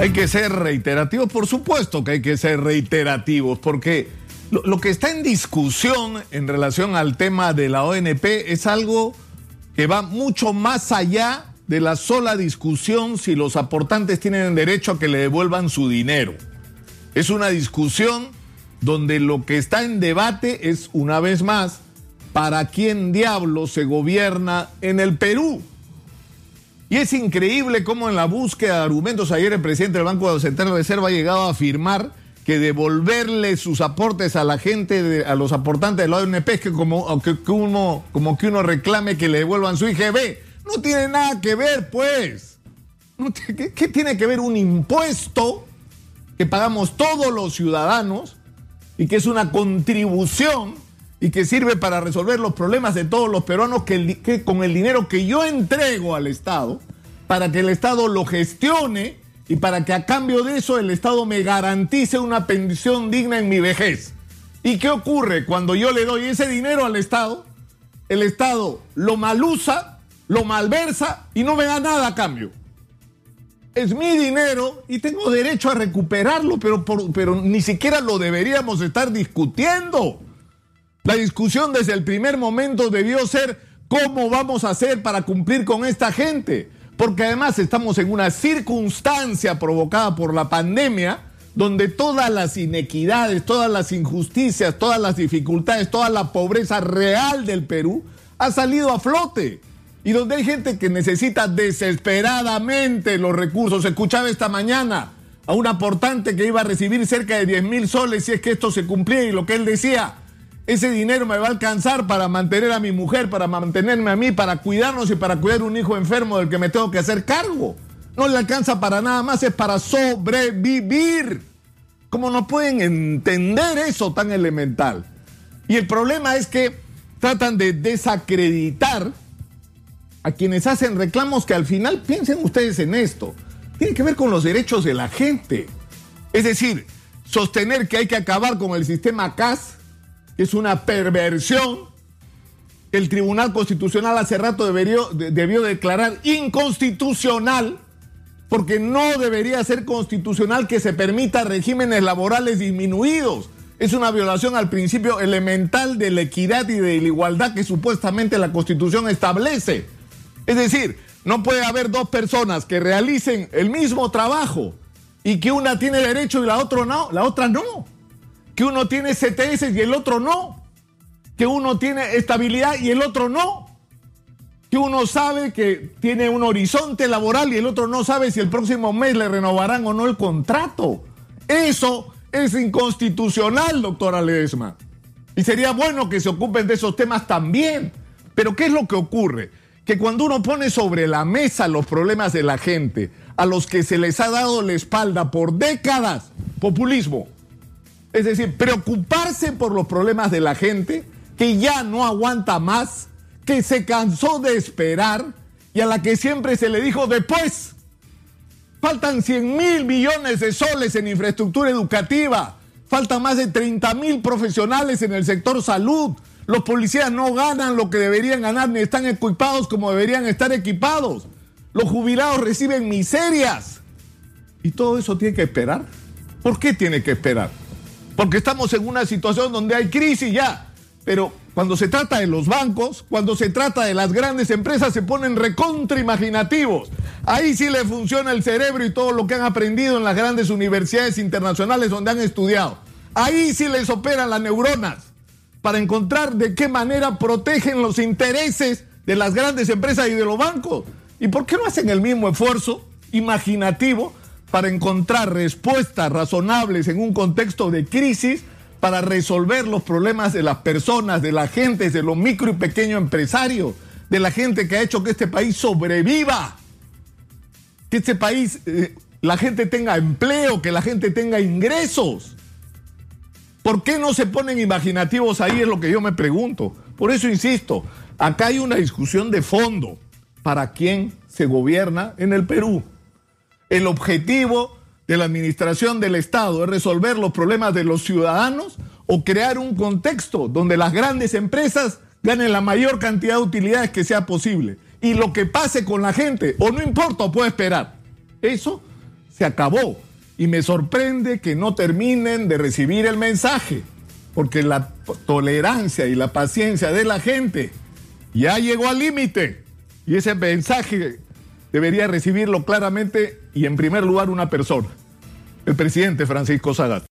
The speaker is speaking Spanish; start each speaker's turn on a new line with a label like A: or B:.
A: Hay que ser reiterativos, por supuesto que hay que ser reiterativos, porque lo, que está en discusión en relación al tema de la ONP es algo que va mucho más allá de la sola discusión si los aportantes tienen derecho a que le devuelvan su dinero. Es una discusión donde lo que está en debate es, una vez más, para quién diablo se gobierna en el Perú. Y es increíble cómo en la búsqueda de argumentos ayer el presidente del Banco Central de Reserva ha llegado a afirmar que devolverle sus aportes a la gente, a los aportantes de la ONP, que como que, uno, como que uno reclame que le devuelvan su IGB. No tiene nada que ver, pues. ¿Qué, ¿Qué tiene que ver un impuesto que pagamos todos los ciudadanos y que es una contribución y que sirve para resolver los problemas de todos los peruanos que, con el dinero que yo entrego al Estado, para que el Estado lo gestione y para que a cambio de eso el Estado me garantice una pensión digna en mi vejez. ¿Y qué ocurre cuando yo le doy ese dinero al Estado? El Estado lo malusa, lo malversa y no me da nada a cambio. Es mi dinero y tengo derecho a recuperarlo, pero, pero ni siquiera lo deberíamos estar discutiendo. La discusión desde el primer momento debió ser cómo vamos a hacer para cumplir con esta gente. Porque además estamos en una circunstancia provocada por la pandemia donde todas las inequidades, todas las injusticias, todas las dificultades, toda la pobreza real del Perú ha salido a flote. Y donde hay gente que necesita desesperadamente los recursos. Escuchaba esta mañana a un aportante que iba a recibir cerca de 10 mil soles si es que esto se cumplía y lo que él decía, ese dinero me va a alcanzar para mantener a mi mujer, para mantenerme a mí, para cuidarnos y para cuidar un hijo enfermo del que me tengo que hacer cargo. No le alcanza para nada más, es para sobrevivir. ¿Cómo no pueden entender eso tan elemental? Y el problema es que tratan de desacreditar a quienes hacen reclamos que al final piensen ustedes en esto. Tiene que ver con los derechos de la gente. Es decir, sostener que hay que acabar con el sistema CAS es una perversión. El Tribunal Constitucional hace rato debió, debió, declarar inconstitucional, porque no debería ser constitucional que se permita regímenes laborales disminuidos. Es una violación al principio elemental de la equidad y de la igualdad que supuestamente la Constitución establece. Es decir, no puede haber dos personas que realicen el mismo trabajo y que una tiene derecho y la otra no, la otra no que uno tiene CTS y el otro no, que uno tiene estabilidad y el otro no, que uno sabe que tiene un horizonte laboral y el otro no sabe si el próximo mes le renovarán o no el contrato. Eso es inconstitucional, doctora Ledesma. Y sería bueno que se ocupen de esos temas también. Pero ¿qué es lo que ocurre? Que cuando uno pone sobre la mesa los problemas de la gente, a los que se les ha dado la espalda por décadas, populismo, es decir, preocuparse por los problemas de la gente que ya no aguanta más, que se cansó de esperar y a la que siempre se le dijo después. Faltan 100 mil millones de soles en infraestructura educativa. Faltan más de 30 mil profesionales en el sector salud. Los policías no ganan lo que deberían ganar ni están equipados como deberían estar equipados. Los jubilados reciben miserias. ¿Y todo eso tiene que esperar? ¿Por qué tiene que esperar? Porque estamos en una situación donde hay crisis ya. Pero cuando se trata de los bancos, cuando se trata de las grandes empresas, se ponen recontra imaginativos. Ahí sí le funciona el cerebro y todo lo que han aprendido en las grandes universidades internacionales donde han estudiado. Ahí sí les operan las neuronas para encontrar de qué manera protegen los intereses de las grandes empresas y de los bancos. ¿Y por qué no hacen el mismo esfuerzo imaginativo para encontrar respuestas razonables en un contexto de crisis para resolver los problemas de las personas, de la gente, de los micro y pequeños empresarios, de la gente que ha hecho que este país sobreviva, que este país, eh, la gente tenga empleo, que la gente tenga ingresos. ¿Por qué no se ponen imaginativos ahí? Es lo que yo me pregunto. Por eso insisto, acá hay una discusión de fondo. ¿Para quién se gobierna en el Perú? El objetivo de la administración del Estado es resolver los problemas de los ciudadanos o crear un contexto donde las grandes empresas ganen la mayor cantidad de utilidades que sea posible. Y lo que pase con la gente, o no importa, puede esperar. Eso se acabó. Y me sorprende que no terminen de recibir el mensaje, porque la tolerancia y la paciencia de la gente ya llegó al límite. Y ese mensaje debería recibirlo claramente y en primer lugar una persona, el presidente Francisco Zagat.